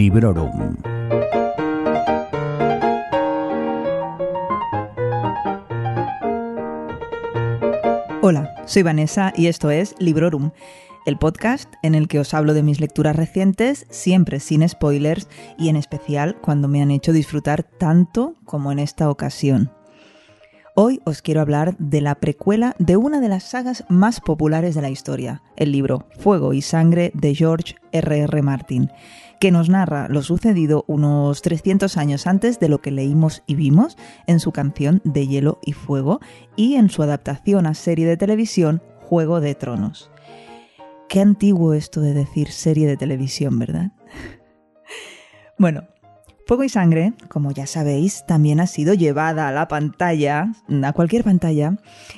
Librorum. Hola, soy Vanessa y esto es Librorum, el podcast en el que os hablo de mis lecturas recientes, siempre sin spoilers y en especial cuando me han hecho disfrutar tanto como en esta ocasión. Hoy os quiero hablar de la precuela de una de las sagas más populares de la historia, el libro Fuego y Sangre de George R.R. R. Martin, que nos narra lo sucedido unos 300 años antes de lo que leímos y vimos en su canción de Hielo y Fuego y en su adaptación a serie de televisión Juego de Tronos. Qué antiguo esto de decir serie de televisión, ¿verdad? bueno, Fuego y Sangre, como ya sabéis, también ha sido llevada a la pantalla, a cualquier pantalla,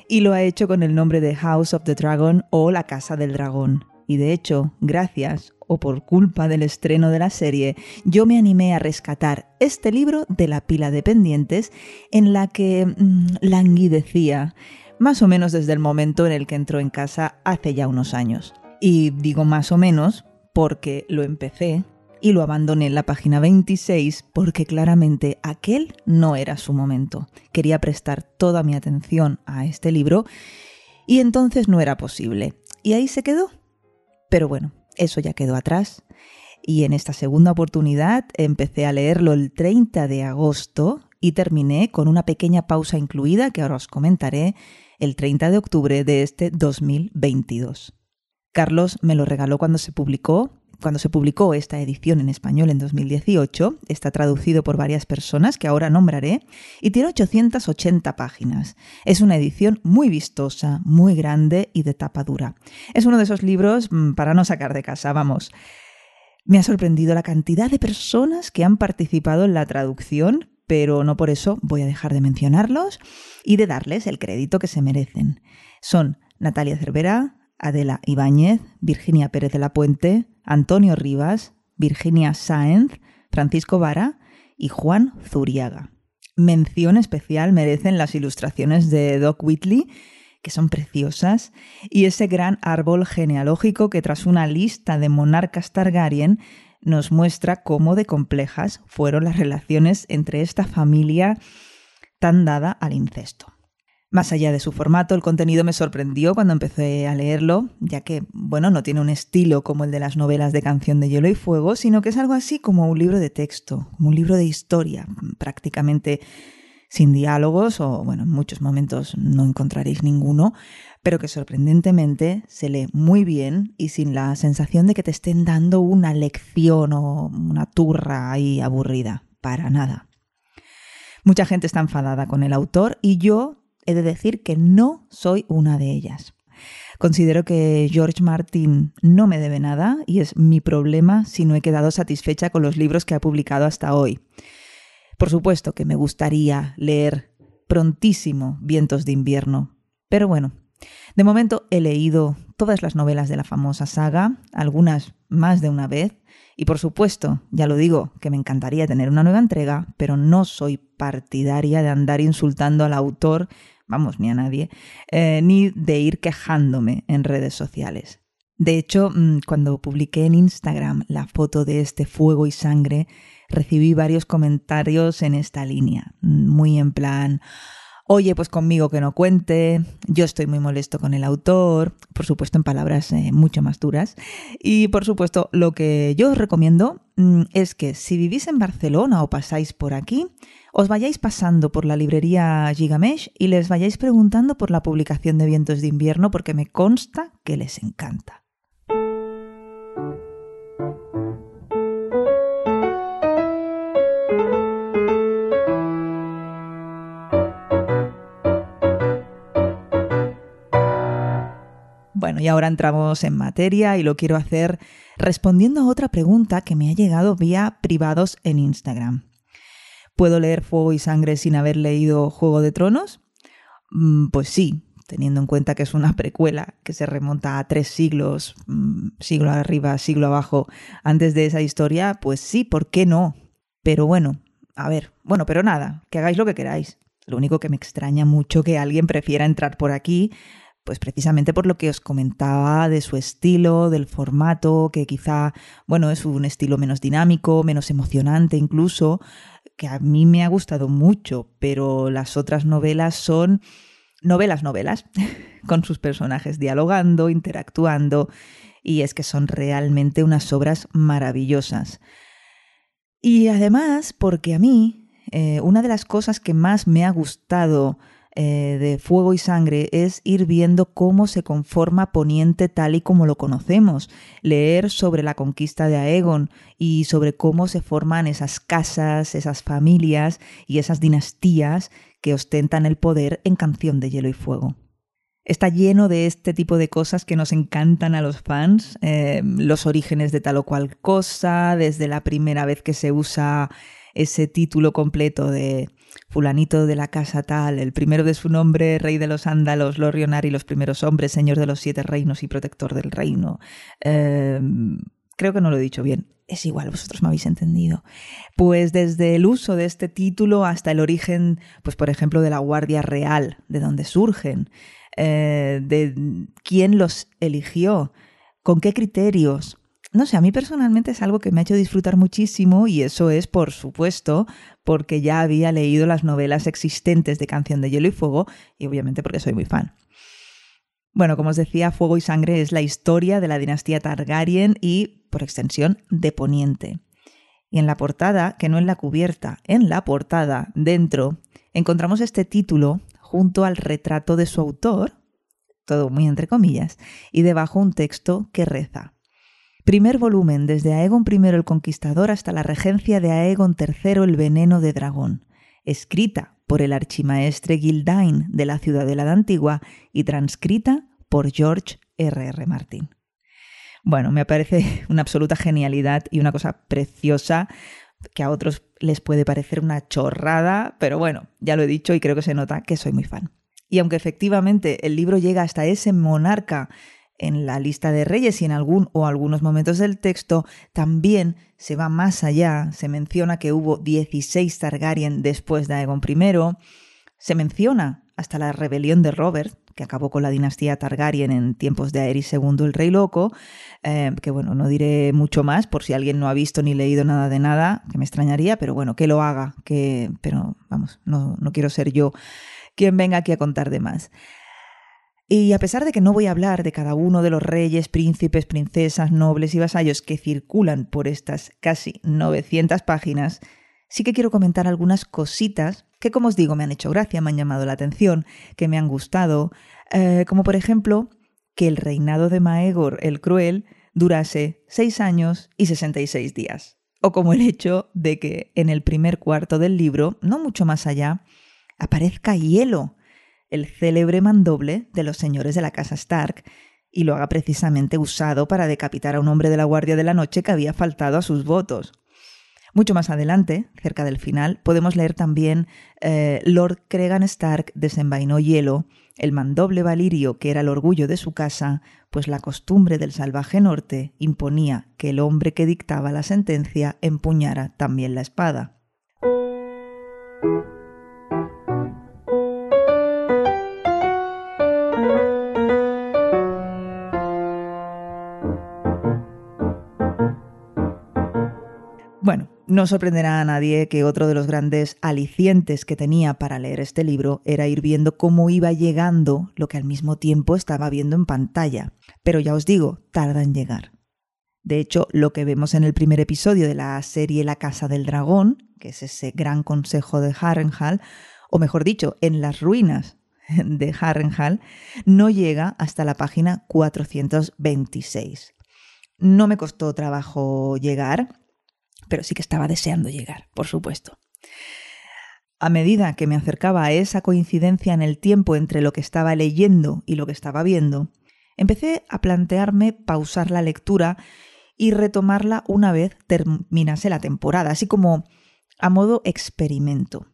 y lo ha hecho con el nombre de House of the Dragon o La Casa del Dragón. Y de hecho, gracias o por culpa del estreno de la serie, yo me animé a rescatar este libro de la pila de pendientes en la que mmm, languidecía, más o menos desde el momento en el que entró en casa hace ya unos años. Y digo más o menos porque lo empecé y lo abandoné en la página 26 porque claramente aquel no era su momento. Quería prestar toda mi atención a este libro y entonces no era posible. Y ahí se quedó. Pero bueno, eso ya quedó atrás. Y en esta segunda oportunidad empecé a leerlo el 30 de agosto y terminé con una pequeña pausa incluida que ahora os comentaré el 30 de octubre de este 2022. Carlos me lo regaló cuando se publicó, cuando se publicó esta edición en español en 2018, está traducido por varias personas que ahora nombraré y tiene 880 páginas. Es una edición muy vistosa, muy grande y de tapa dura. Es uno de esos libros mm, para no sacar de casa, vamos. Me ha sorprendido la cantidad de personas que han participado en la traducción, pero no por eso voy a dejar de mencionarlos y de darles el crédito que se merecen. Son Natalia Cervera, Adela Ibáñez, Virginia Pérez de la Puente, Antonio Rivas, Virginia Sáenz, Francisco Vara y Juan Zuriaga. Mención especial merecen las ilustraciones de Doc Whitley, que son preciosas, y ese gran árbol genealógico que tras una lista de monarcas Targaryen nos muestra cómo de complejas fueron las relaciones entre esta familia tan dada al incesto. Más allá de su formato, el contenido me sorprendió cuando empecé a leerlo, ya que, bueno, no tiene un estilo como el de las novelas de canción de hielo y fuego, sino que es algo así como un libro de texto, un libro de historia, prácticamente sin diálogos, o bueno, en muchos momentos no encontraréis ninguno, pero que sorprendentemente se lee muy bien y sin la sensación de que te estén dando una lección o una turra ahí aburrida, para nada. Mucha gente está enfadada con el autor y yo He de decir que no soy una de ellas. Considero que George Martin no me debe nada y es mi problema si no he quedado satisfecha con los libros que ha publicado hasta hoy. Por supuesto que me gustaría leer prontísimo Vientos de invierno, pero bueno, de momento he leído todas las novelas de la famosa saga, algunas más de una vez, y por supuesto, ya lo digo, que me encantaría tener una nueva entrega, pero no soy partidaria de andar insultando al autor vamos, ni a nadie, eh, ni de ir quejándome en redes sociales. De hecho, mm, cuando publiqué en Instagram la foto de este fuego y sangre, recibí varios comentarios en esta línea, mm, muy en plan, oye, pues conmigo que no cuente, yo estoy muy molesto con el autor, por supuesto en palabras eh, mucho más duras, y por supuesto lo que yo os recomiendo mm, es que si vivís en Barcelona o pasáis por aquí, os vayáis pasando por la librería Gigamesh y les vayáis preguntando por la publicación de Vientos de Invierno porque me consta que les encanta. Bueno, y ahora entramos en materia y lo quiero hacer respondiendo a otra pregunta que me ha llegado vía privados en Instagram. ¿Puedo leer Fuego y Sangre sin haber leído Juego de Tronos? Mm, pues sí, teniendo en cuenta que es una precuela que se remonta a tres siglos, mm, siglo arriba, siglo abajo, antes de esa historia, pues sí, ¿por qué no? Pero bueno, a ver, bueno, pero nada, que hagáis lo que queráis. Lo único que me extraña mucho que alguien prefiera entrar por aquí Pues precisamente por lo que os comentaba de su estilo, del formato, que quizá, bueno, es un estilo menos dinámico, menos emocionante incluso, que a mí me ha gustado mucho, pero las otras novelas son novelas, novelas, con sus personajes dialogando, interactuando, y es que son realmente unas obras maravillosas. Y además, porque a mí, eh, una de las cosas que más me ha gustado eh, de Fuego y Sangre es ir viendo cómo se conforma Poniente tal y como lo conocemos, leer sobre la conquista de Aegon y sobre cómo se forman esas casas, esas familias y esas dinastías que ostentan el poder en Canción de Hielo y Fuego. Está lleno de este tipo de cosas que nos encantan a los fans, eh, los orígenes de tal o cual cosa, desde la primera vez que se usa ese título completo de fulanito de la casa tal, el primero de su nombre, rey de los ándalos, Lorionar y los primeros hombres, señor de los siete reinos y protector del reino. Em, creo que no lo he dicho bien. Es igual, vosotros me habéis entendido. Pues desde el uso de este título hasta el origen, pues por ejemplo, de la Guardia Real, de dónde surgen, eh, de quién los eligió, con qué criterios, no sé, a mí personalmente es algo que me ha hecho disfrutar muchísimo y eso es, por supuesto, porque ya había leído las novelas existentes de Canción de Hielo y Fuego y obviamente porque soy muy fan. Bueno, como os decía, Fuego y Sangre es la historia de la dinastía Targaryen y, por extensión, de Poniente. Y en la portada, que no en la cubierta, en la portada, dentro, encontramos este título junto al retrato de su autor, todo muy entre comillas, y debajo un texto que reza. Primer volumen, desde Aegon I el Conquistador hasta la regencia de Aegon III el Veneno de Dragón, escrita por el archimaestre Gildain de la Ciudadela de Antigua y transcrita por George R. R. Martin. Bueno, me parece una absoluta genialidad y una cosa preciosa que a otros les puede parecer una chorrada, pero bueno, ya lo he dicho y creo que se nota que soy muy fan. Y aunque efectivamente el libro llega hasta ese monarca en la lista de reyes y en algún o algunos momentos del texto también se va más allá, se menciona que hubo 16 Targaryen después de Aegon I, se menciona hasta la rebelión de Robert, que acabó con la dinastía Targaryen en tiempos de Aerys II el Rey Loco, eh, que bueno, no diré mucho más por si alguien no ha visto ni leído nada de nada, que me extrañaría, pero bueno, que lo haga, que, pero vamos, no, no quiero ser yo quien venga aquí a contar de más. Y a pesar de que no voy a hablar de cada uno de los reyes, príncipes, princesas, nobles y vasallos que circulan por estas casi 900 páginas, sí que quiero comentar algunas cositas que, como os digo, me han hecho gracia, me han llamado la atención, que me han gustado, eh, como por ejemplo que el reinado de Maegor el Cruel durase 6 años y 66 días. O como el hecho de que en el primer cuarto del libro, no mucho más allá, aparezca hielo el célebre mandoble de los señores de la casa Stark, y lo haga precisamente usado para decapitar a un hombre de la Guardia de la Noche que había faltado a sus votos. Mucho más adelante, cerca del final, podemos leer también eh, Lord Cregan Stark desenvainó hielo, el mandoble valirio que era el orgullo de su casa, pues la costumbre del salvaje norte imponía que el hombre que dictaba la sentencia empuñara también la espada. No sorprenderá a nadie que otro de los grandes alicientes que tenía para leer este libro era ir viendo cómo iba llegando lo que al mismo tiempo estaba viendo en pantalla. Pero ya os digo, tarda en llegar. De hecho, lo que vemos en el primer episodio de la serie La Casa del Dragón, que es ese gran consejo de Harrenhal, o mejor dicho, en las ruinas de Harrenhal, no llega hasta la página 426. No me costó trabajo llegar, pero sí que estaba deseando llegar, por supuesto. A medida que me acercaba a esa coincidencia en el tiempo entre lo que estaba leyendo y lo que estaba viendo, empecé a plantearme pausar la lectura y retomarla una vez terminase la temporada, así como a modo experimento.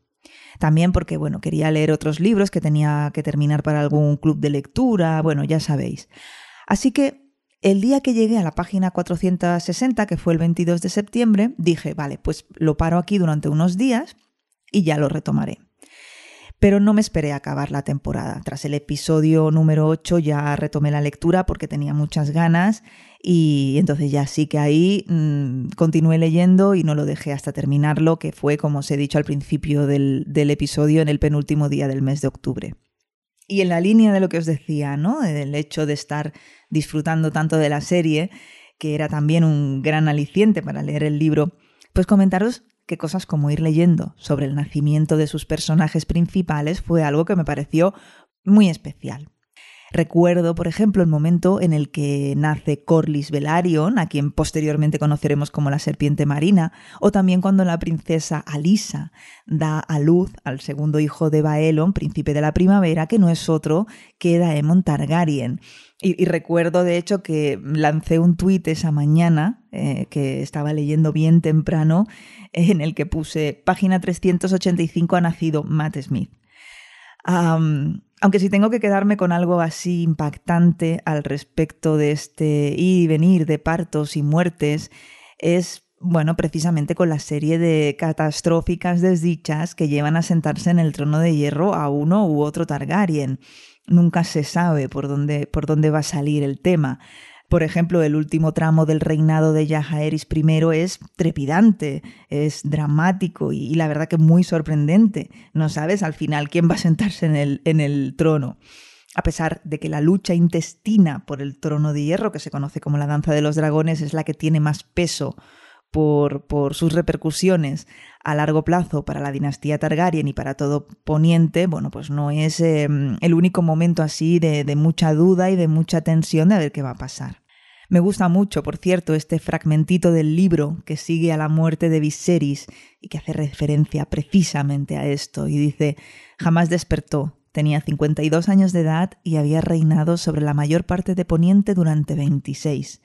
También porque, bueno, quería leer otros libros que tenía que terminar para algún club de lectura, bueno, ya sabéis. Así que el día que llegué a la página 460, que fue el 22 de septiembre, dije, vale, pues lo paro aquí durante unos días y ya lo retomaré. Pero no me esperé a acabar la temporada. Tras el episodio número 8 ya retomé la lectura porque tenía muchas ganas y entonces ya sí que ahí mmm, continué leyendo y no lo dejé hasta terminarlo, que fue, como os he dicho al principio del episodio, en el penúltimo día del mes de octubre. Y en la línea de lo que os decía, ¿no? Del hecho de estar disfrutando tanto de la serie, que era también un gran aliciente para leer el libro, pues comentaros que cosas como ir leyendo sobre el nacimiento de sus personajes principales fue algo que me pareció muy especial. Recuerdo, por ejemplo, el momento en el que nace Corlys Velaryon, a quien posteriormente conoceremos como la serpiente marina, o también cuando la princesa Alisa da a luz al segundo hijo de Baelon, príncipe de la primavera, que no es otro que Daemon Targaryen. Y, recuerdo, de hecho, que lancé un tuit esa mañana, eh, que estaba leyendo bien temprano, en el que puse, página 385 ha nacido Matt Smith. Aunque si tengo que quedarme con algo así impactante al respecto de este ir y venir de partos y muertes, es bueno, precisamente con la serie de catastróficas desdichas que llevan a sentarse en el trono de hierro a uno u otro Targaryen. Nunca se sabe por dónde, por dónde va a salir el tema. Por ejemplo, el último tramo del reinado de Yajaeris I es trepidante, es dramático y, y, la verdad que muy sorprendente. No sabes al final quién va a sentarse en el, en el trono. A pesar de que la lucha intestina por el trono de hierro, que se conoce como la danza de los dragones, es la que tiene más peso por, sus repercusiones a largo plazo para la dinastía Targaryen y para todo Poniente, bueno, pues no es eh, el único momento así de, de mucha duda y de mucha tensión de a ver qué va a pasar. Me gusta mucho, por cierto, este fragmentito del libro que sigue a la muerte de Viserys y que hace referencia precisamente a esto y dice, jamás despertó, tenía 52 años de edad y había reinado sobre la mayor parte de Poniente durante 26.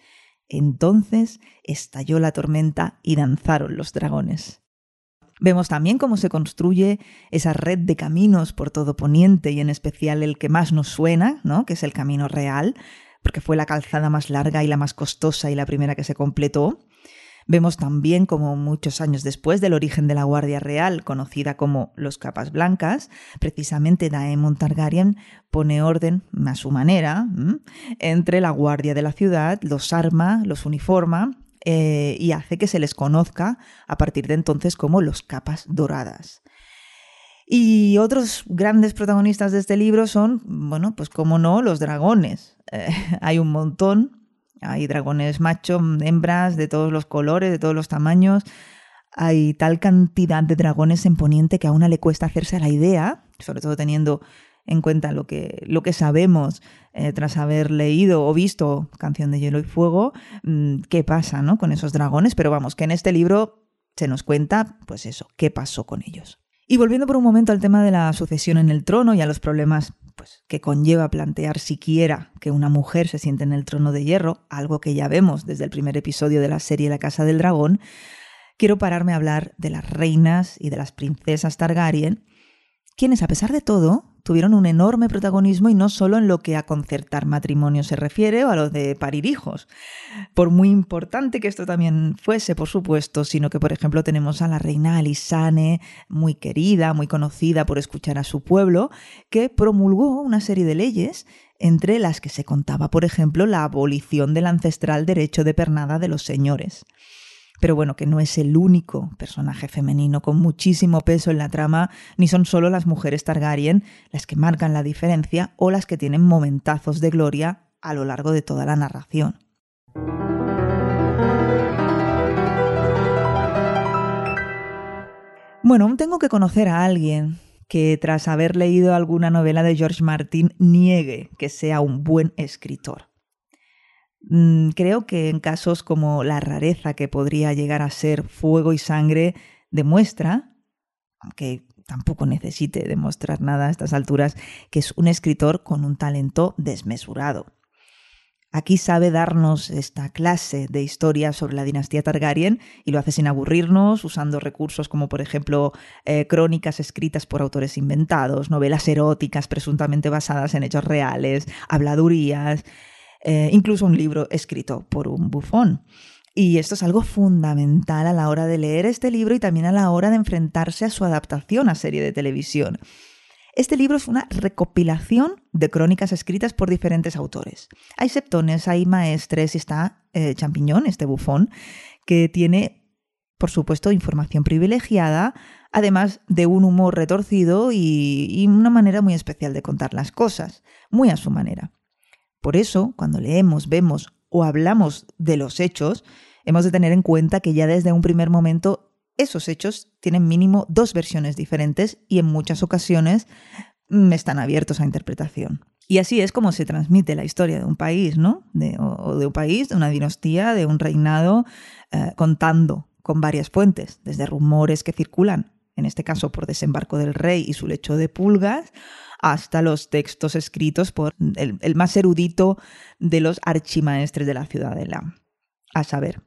Entonces estalló la tormenta y danzaron los dragones. Vemos también cómo se construye esa red de caminos por todo Poniente y en especial el que más nos suena, ¿no? que es el Camino Real, porque fue la calzada más larga y la más costosa y la primera que se completó. Vemos también como muchos años después del origen de la Guardia Real, conocida como los Capas Blancas, precisamente Daemon Targaryen pone orden, a su manera, entre la Guardia de la ciudad, los arma, los uniforma eh, y hace que se les conozca a partir de entonces como los Capas Doradas. Y otros grandes protagonistas de este libro son, bueno, pues como no, los dragones. Eh, hay un montón, hay dragones macho, hembras, de todos los colores, de todos los tamaños. Hay tal cantidad de dragones en Poniente que a una le cuesta hacerse la idea, sobre todo teniendo en cuenta lo que, lo que sabemos eh, tras haber leído o visto Canción de Hielo y Fuego, mmm, qué pasa ¿no? con esos dragones, pero vamos, que en este libro se nos cuenta, pues eso, qué pasó con ellos. Y volviendo por un momento al tema de la sucesión en el trono y a los problemas pues, que conlleva plantear siquiera que una mujer se siente en el trono de hierro, algo que ya vemos desde el primer episodio de la serie La Casa del Dragón, quiero pararme a hablar de las reinas y de las princesas Targaryen, quienes a pesar de todo tuvieron un enorme protagonismo y no solo en lo que a concertar matrimonio se refiere o a lo de parir hijos. Por muy importante que esto también fuese, por supuesto, sino que, por ejemplo, tenemos a la reina Alisane, muy querida, muy conocida por escuchar a su pueblo, que promulgó una serie de leyes entre las que se contaba, por ejemplo, la abolición del ancestral derecho de pernada de los señores pero bueno, que no es el único personaje femenino con muchísimo peso en la trama, ni son solo las mujeres Targaryen las que marcan la diferencia o las que tienen momentazos de gloria a lo largo de toda la narración. Bueno, aún tengo que conocer a alguien que tras haber leído alguna novela de George Martin niegue que sea un buen escritor. Mm, creo que en casos como la rareza que podría llegar a ser Fuego y Sangre demuestra, aunque tampoco necesite demostrar nada a estas alturas, que es un escritor con un talento desmesurado. Aquí sabe darnos esta clase de historia sobre la dinastía Targaryen y lo hace sin aburrirnos, usando recursos como por ejemplo eh, crónicas escritas por autores inventados, novelas eróticas presuntamente basadas en hechos reales, habladurías, eh, incluso un libro escrito por un bufón. Y esto es algo fundamental a la hora de leer este libro y también a la hora de enfrentarse a su adaptación a serie de televisión. Este libro es una recopilación de crónicas escritas por diferentes autores. Hay septones, hay maestres y está eh, Champiñón, este bufón, que tiene, por supuesto, información privilegiada, además de un humor retorcido y, y una manera muy especial de contar las cosas, muy a su manera. Por eso, cuando leemos, vemos o hablamos de los hechos, hemos de tener en cuenta que ya desde un primer momento esos hechos tienen mínimo dos versiones diferentes y en muchas ocasiones mm, están abiertos a interpretación. Y así es como se transmite la historia de un país, ¿no? De, o, de un país, de una dinastía, de un reinado, eh, contando con varias fuentes, desde rumores que circulan, en este caso por desembarco del rey y su lecho de pulgas, hasta los textos escritos por el, más erudito de los archimaestres de la ciudadela. A saber,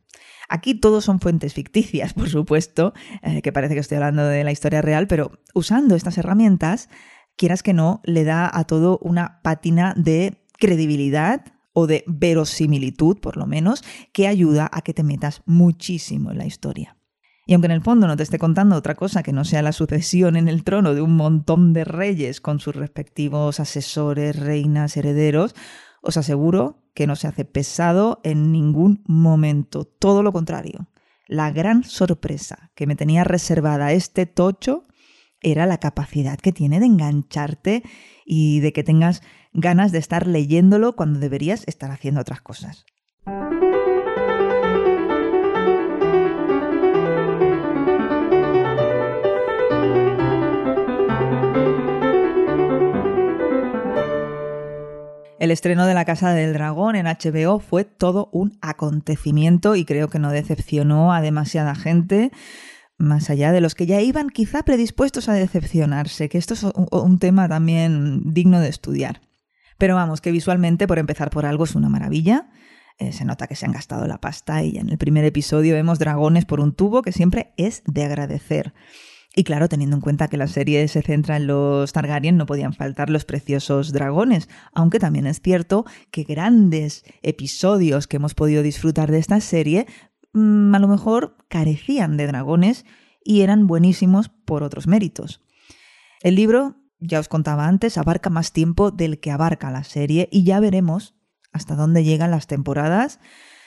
Aquí todos son fuentes ficticias, por supuesto, eh, que parece que estoy hablando de la historia real, pero usando estas herramientas, quieras que no, le da a todo una pátina de credibilidad o de verosimilitud, por lo menos, que ayuda a que te metas muchísimo en la historia. Y aunque en el fondo no te esté contando otra cosa que no sea la sucesión en el trono de un montón de reyes con sus respectivos asesores, reinas, herederos, os aseguro que no se hace pesado en ningún momento, todo lo contrario. La gran sorpresa que me tenía reservada este tocho era la capacidad que tiene de engancharte y de que tengas ganas de estar leyéndolo cuando deberías estar haciendo otras cosas. El estreno de La Casa del Dragón en HBO fue todo un acontecimiento y creo que no decepcionó a demasiada gente, más allá de los que ya iban quizá predispuestos a decepcionarse, que esto es un tema también digno de estudiar. Pero vamos, que visualmente, por empezar por algo, es una maravilla. Eh, se nota que se han gastado la pasta y en el primer episodio vemos dragones por un tubo, que siempre es de agradecer. Y claro, teniendo en cuenta que la serie se centra en los Targaryen, no podían faltar los preciosos dragones, aunque también es cierto que grandes episodios que hemos podido disfrutar de esta serie mm, a lo mejor carecían de dragones y eran buenísimos por otros méritos. El libro, ya os contaba antes, abarca más tiempo del que abarca la serie y ya veremos hasta dónde llegan las temporadas,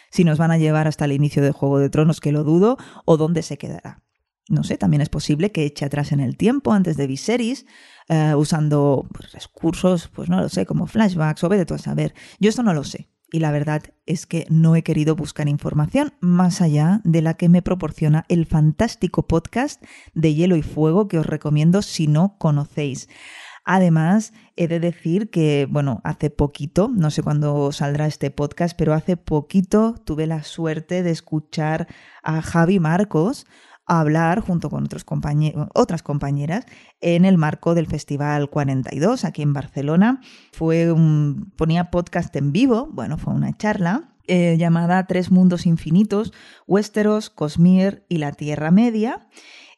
si nos van a llevar hasta el inicio de Juego de Tronos, que lo dudo, o dónde se quedará no sé, también es posible que eche atrás en el tiempo antes de Viserys, eh, usando pues, recursos, pues no lo sé, como flashbacks o de todo a saber. Yo esto no lo sé. Y la verdad es que no he querido buscar información más allá de la que me proporciona el fantástico podcast de Hielo y Fuego que os recomiendo si no conocéis. Además, he de decir que, bueno, hace poquito, no sé cuándo saldrá este podcast, pero hace poquito tuve la suerte de escuchar a Javi Marcos, hablar junto con otras compañeras en el marco del Festival 42 aquí en Barcelona. Fue ponía podcast en vivo, bueno, fue una charla eh, llamada Tres Mundos Infinitos, Westeros, Cosmir y la Tierra Media.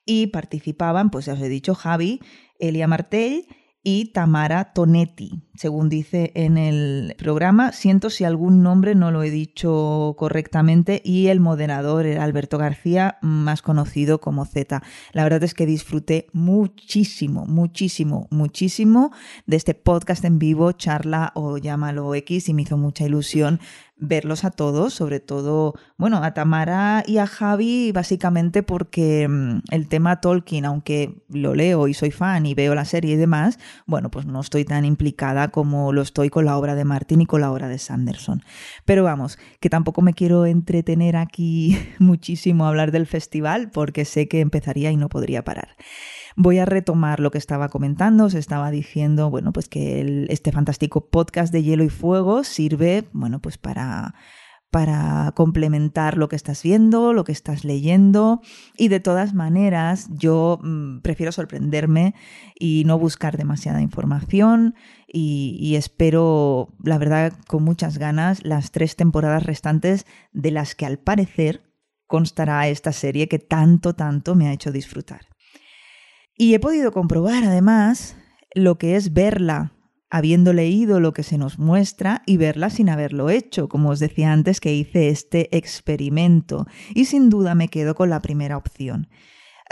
Y participaban, pues ya os he dicho, Javi, Elia Martell y Tamara Tonetti, según dice en el programa. Siento si algún nombre no lo he dicho correctamente y el moderador era Alberto García, más conocido como Z. La verdad es que disfruté muchísimo, muchísimo, muchísimo de este podcast en vivo, charla o llámalo X y me hizo mucha ilusión verlos a todos, sobre todo, bueno, a Tamara y a Javi, básicamente porque mm, el tema Tolkien, aunque lo leo y soy fan y veo la serie y demás, bueno, pues no estoy tan implicada como lo estoy con la obra de Martin y con la obra de Sanderson. Pero vamos, que tampoco me quiero entretener aquí muchísimo a hablar del festival porque sé que empezaría y no podría parar. Voy a retomar lo que estaba comentando, os estaba diciendo, bueno, pues que este fantástico podcast de Hielo y Fuego sirve, bueno, pues para para complementar lo que estás viendo, lo que estás leyendo. Y de todas maneras yo mm, prefiero sorprenderme y no buscar demasiada información. Y, y, espero, la verdad, con muchas ganas las tres temporadas restantes de las que al parecer constará esta serie que tanto, tanto me ha hecho disfrutar. Y he podido comprobar además lo que es verla habiendo leído lo que se nos muestra y verla sin haberlo hecho, como os decía antes que hice este experimento. Y sin duda me quedo con la primera opción.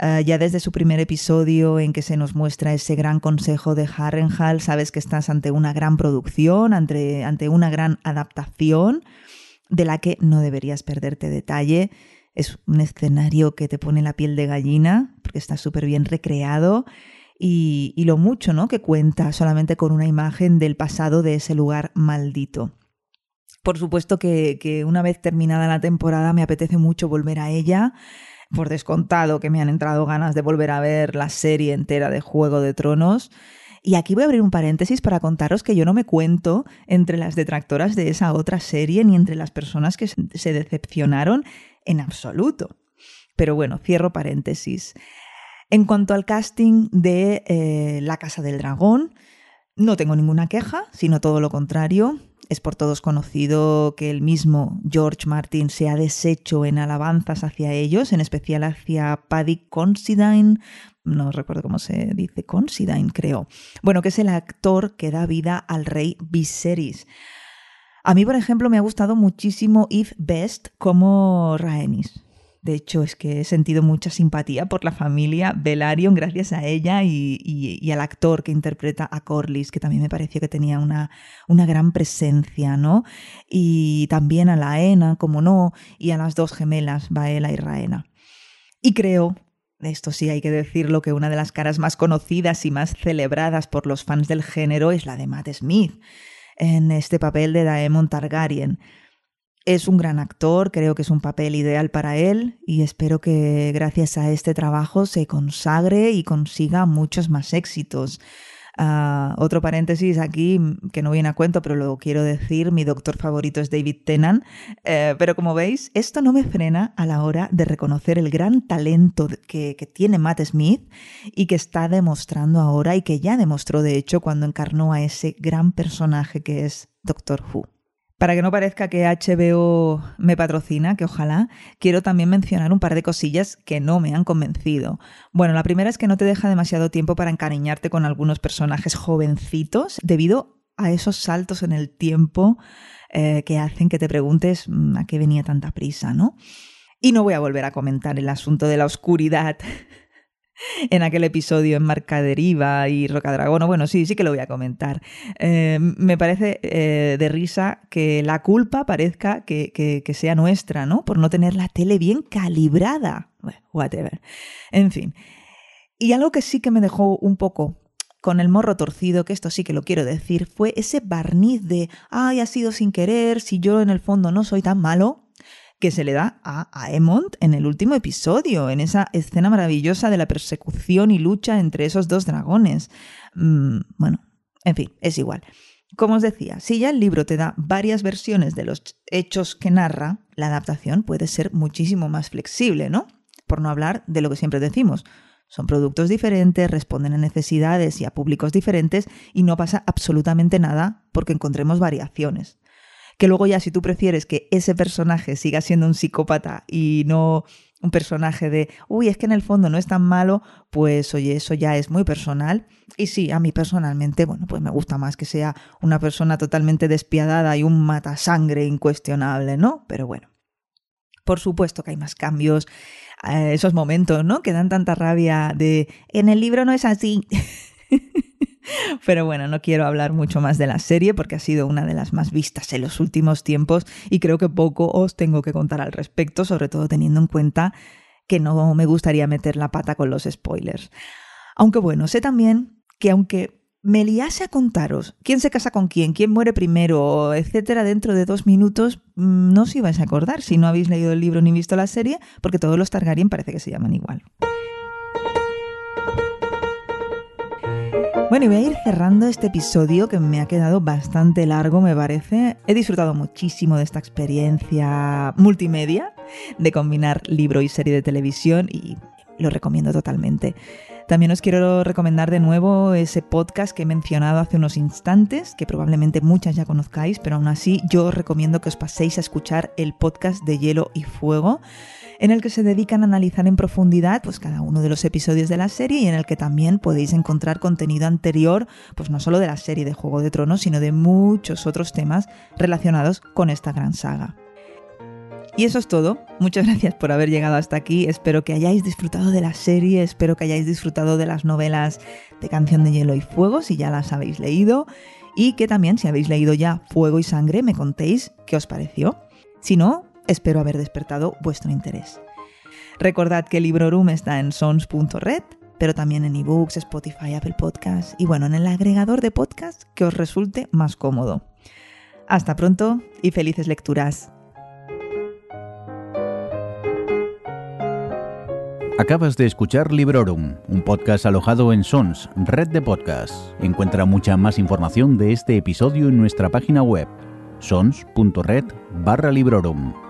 Eh, ya desde su primer episodio en que se nos muestra ese gran consejo de Harrenhal, sabes que estás ante una gran producción, ante, ante una gran adaptación de la que no deberías perderte detalle. Es un escenario que te pone la piel de gallina porque está súper bien recreado y, lo mucho ¿no? que cuenta solamente con una imagen del pasado de ese lugar maldito. Por supuesto que, que una vez terminada la temporada me apetece mucho volver a ella por descontado que me han entrado ganas de volver a ver la serie entera de Juego de Tronos. Y aquí voy a abrir un paréntesis para contaros que yo no me cuento entre las detractoras de esa otra serie ni entre las personas que se decepcionaron en absoluto. Pero bueno, cierro paréntesis. En cuanto al casting de eh, La Casa del Dragón, no tengo ninguna queja, sino todo lo contrario. Es por todos conocido que el mismo George Martin se ha deshecho en alabanzas hacia ellos, en especial hacia Paddy Considine, no recuerdo cómo se dice, Considine creo. Bueno, que es el actor que da vida al rey Viserys. A mí, por ejemplo, me ha gustado muchísimo Eve Best como Rhaenys. De hecho, es que he sentido mucha simpatía por la familia Velaryon gracias a ella y, al actor que interpreta a Corlys, que también me pareció que tenía una, una gran presencia, ¿no? Y también a la Ena, como no, y a las dos gemelas, Baela y Raena. Y creo, esto sí hay que decirlo, que una de las caras más conocidas y más celebradas por los fans del género es la de Matt Smith, en este papel de Daemon Targaryen. Es un gran actor, creo que es un papel ideal para él y espero que gracias a este trabajo se consagre y consiga muchos más éxitos. Ah, otro paréntesis aquí que no viene a cuento, pero lo quiero decir, mi doctor favorito es David Tennant, eh, pero como veis, esto no me frena a la hora de reconocer el gran talento que tiene Matt Smith y que está demostrando ahora y que ya demostró de hecho cuando encarnó a ese gran personaje que es Doctor Who. Para que no parezca que HBO me patrocina, que ojalá, quiero también mencionar un par de cosillas que no me han convencido. Bueno, la primera es que no te deja demasiado tiempo para encariñarte con algunos personajes jovencitos debido a esos saltos en el tiempo eh, que hacen que te preguntes mm, a qué venía tanta prisa, ¿no? Y no voy a volver a comentar el asunto de la oscuridad en aquel episodio en Marca Deriva y Rocadragón. Bueno, sí, sí que lo voy a comentar. Eh, me parece eh, de risa que la culpa parezca que, que, sea nuestra, ¿no? Por no tener la tele bien calibrada. Bueno, whatever. En fin. Y algo que sí que me dejó un poco con el morro torcido, que esto sí que lo quiero decir, fue ese barniz de, ay, ha sido sin querer, si yo en el fondo no soy tan malo que se le da a Aemond en el último episodio, en esa escena maravillosa de la persecución y lucha entre esos dos dragones. Mm, bueno, en fin, es igual. Como os decía, si ya el libro te da varias versiones de los hechos que narra, la adaptación puede ser muchísimo más flexible, ¿no? Por no hablar de lo que siempre decimos. Son productos diferentes, responden a necesidades y a públicos diferentes y no pasa absolutamente nada porque encontremos variaciones que luego ya si tú prefieres que ese personaje siga siendo un psicópata y no un personaje de, uy, es que en el fondo no es tan malo, pues oye, eso ya es muy personal. Y sí, a mí personalmente, bueno, pues me gusta más que sea una persona totalmente despiadada y un matasangre incuestionable, ¿no? Pero bueno, por supuesto que hay más cambios, eh, esos momentos, ¿no? Que dan tanta rabia de, en el libro no es así. Pero bueno, no quiero hablar mucho más de la serie porque ha sido una de las más vistas en los últimos tiempos y creo que poco os tengo que contar al respecto, sobre todo teniendo en cuenta que no me gustaría meter la pata con los spoilers. Aunque bueno, sé también que aunque me liase a contaros quién se casa con quién, quién muere primero, etcétera, dentro de dos minutos, mm, no os ibais a acordar si no habéis leído el libro ni visto la serie, porque todos los Targaryen parece que se llaman igual. Bueno, y voy a ir cerrando este episodio que me ha quedado bastante largo, me parece. He disfrutado muchísimo de esta experiencia multimedia de combinar libro y serie de televisión y lo recomiendo totalmente. También os quiero recomendar de nuevo ese podcast que he mencionado hace unos instantes, que probablemente muchas ya conozcáis, pero aún así yo os recomiendo que os paséis a escuchar el podcast de Hielo y Fuego en el que se dedican a analizar en profundidad pues, cada uno de los episodios de la serie y en el que también podéis encontrar contenido anterior, pues no solo de la serie de Juego de Tronos, sino de muchos otros temas relacionados con esta gran saga. Y eso es todo. Muchas gracias por haber llegado hasta aquí. Espero que hayáis disfrutado de la serie, espero que hayáis disfrutado de las novelas de Canción de Hielo y Fuego, si ya las habéis leído, y que también, si habéis leído ya Fuego y Sangre, me contéis qué os pareció. Si no, espero haber despertado vuestro interés. Recordad que Librorum está en sons.red, pero también en ebooks, Spotify, Apple Podcasts y bueno, en el agregador de podcast que os resulte más cómodo. Hasta pronto y felices lecturas. Acabas de escuchar Librorum, un podcast alojado en Sons, red de podcasts. Encuentra mucha más información de este episodio en nuestra página web, sons.red barra Librorum.